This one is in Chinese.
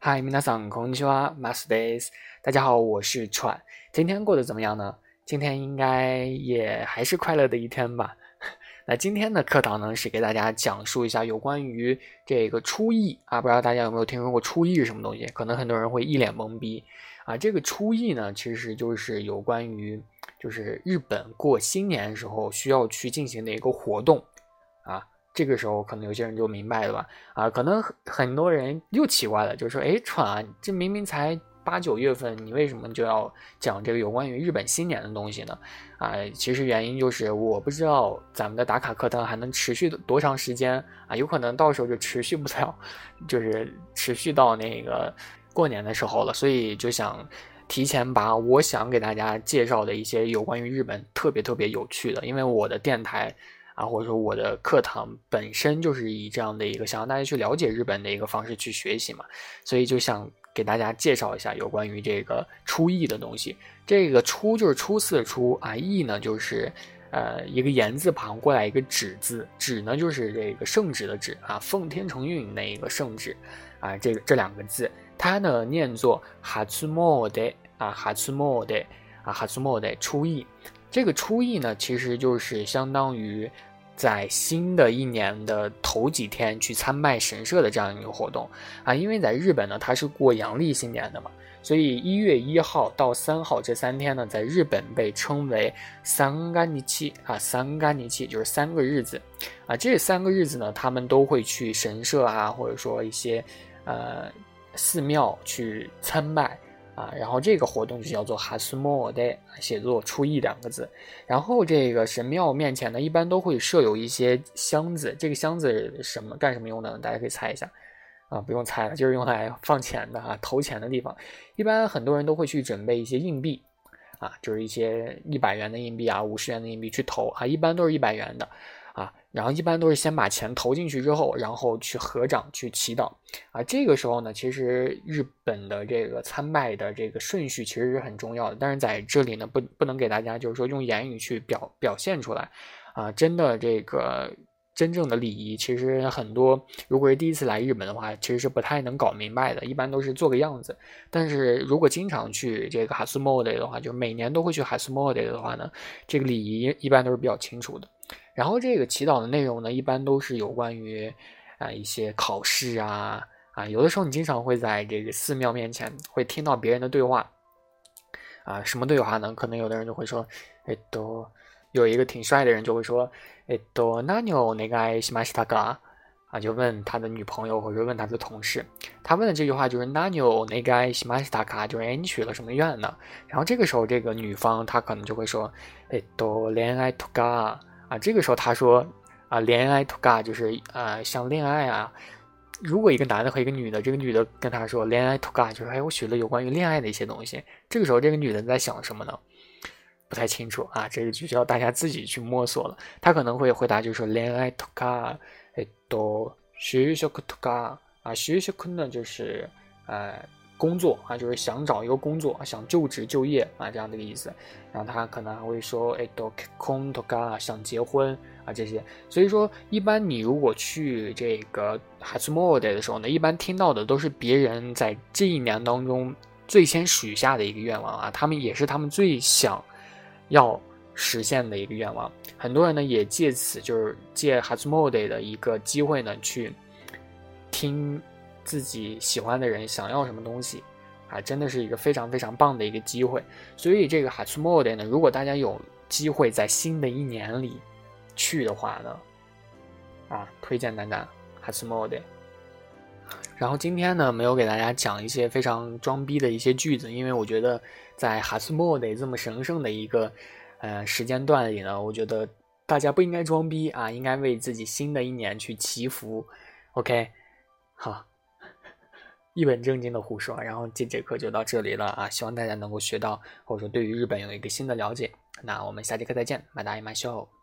嗨，皆さんこんにちは、マスです。大家好，我是川。今天过得怎么样呢？今天应该也还是快乐的一天吧。那今天的课堂呢，是给大家讲述一下有关于这个初一啊，不知道大家有没有听说过初一是什么东西？可能很多人会一脸懵逼啊。这个初一呢，其实就是有关于就是日本过新年时候需要去进行的一个活动啊。 这个时候可能有些人就明白了吧？啊，可能很多人又奇怪了，就是说，哎，川，这明明才八九月份，你为什么就要讲这个有关于日本新年的东西呢？啊，其实原因就是我不知道咱们的打卡课堂还能持续多长时间啊，有可能到时候就持续不了，就是持续到那个过年的时候了，所以就想提前把我想给大家介绍的一些有关于日本特别特别有趣的，因为我的电台。啊，或者说我的课堂本身就是以这样的一个想让大家去了解日本的一个方式去学习嘛，所以就想给大家介绍一下有关于这个初意的东西。这个初就是初四的初啊，意呢就是呃一个言字旁过来一个止字，止呢就是这个圣旨的旨啊，奉天承运那一个圣旨啊，这个这两个字它呢念作哈兹莫德啊，哈兹莫德啊，哈兹莫德初意。这个初一呢，其实就是相当于在新的一年的头几天去参拜神社的这样一个活动啊。因为在日本呢，它是过阳历新年的嘛，所以一月一号到三号这三天呢，在日本被称为三干尼七啊，三干尼七就是三个日子啊。这三个日子呢，他们都会去神社啊，或者说一些呃寺庙去参拜。啊，然后这个活动就叫做哈斯莫代，写作初一两个字。然后这个神庙面前呢，一般都会设有一些箱子。这个箱子什么干什么用的？大家可以猜一下。啊，不用猜了，就是用来放钱的啊，投钱的地方。一般很多人都会去准备一些硬币，啊，就是一些一百元的硬币啊，五十元的硬币去投啊，一般都是一百元的。啊，然后一般都是先把钱投进去之后，然后去合掌去祈祷啊。这个时候呢，其实日本的这个参拜的这个顺序其实是很重要的，但是在这里呢，不不能给大家就是说用言语去表表现出来啊。真的这个真正的礼仪，其实很多如果是第一次来日本的话，其实是不太能搞明白的，一般都是做个样子。但是如果经常去这个哈斯莫德的话，就每年都会去哈斯莫德的话呢，这个礼仪一般都是比较清楚的。然后这个祈祷的内容呢，一般都是有关于啊一些考试啊啊，有的时候你经常会在这个寺庙面前会听到别人的对话啊，什么对话呢？可能有的人就会说，哎都有一个挺帅的人就会说，哎都那牛那个西马西塔嘎啊，就问他的女朋友或者问他的同事，他问的这句话就是那牛那个西马西塔卡，就是哎你许了什么愿呢？然后这个时候这个女方她可能就会说，哎都恋爱图嘎。啊，这个时候他说啊，恋爱 to God 就是呃，像恋爱啊。如果一个男的和一个女的，这个女的跟他说恋爱 to God，就是哎，我学了有关于恋爱的一些东西。这个时候，这个女的在想什么呢？不太清楚啊，这个就需要大家自己去摸索了。他可能会回答，就是说恋爱 to God，哎，多就職 to God 啊，就職呢就是呃。工作啊，就是想找一个工作，想就职就业啊，这样的一个意思。然后他可能还会说，哎，都空都嘎，想结婚啊这些。所以说，一般你如果去这个哈斯莫德的时候呢，一般听到的都是别人在这一年当中最先许下的一个愿望啊，他们也是他们最想要实现的一个愿望。很多人呢也借此就是借哈斯莫德的一个机会呢去听。自己喜欢的人想要什么东西，啊，真的是一个非常非常棒的一个机会。所以这个哈苏莫德呢，如果大家有机会在新的一年里去的话呢，啊，推荐大家哈苏莫德。然后今天呢，没有给大家讲一些非常装逼的一些句子，因为我觉得在哈苏莫德这么神圣的一个呃时间段里呢，我觉得大家不应该装逼啊，应该为自己新的一年去祈福。OK，好。一本正经的胡说，然后这节课就到这里了啊！希望大家能够学到，或者说对于日本有一个新的了解。那我们下节课再见，马达伊马秀。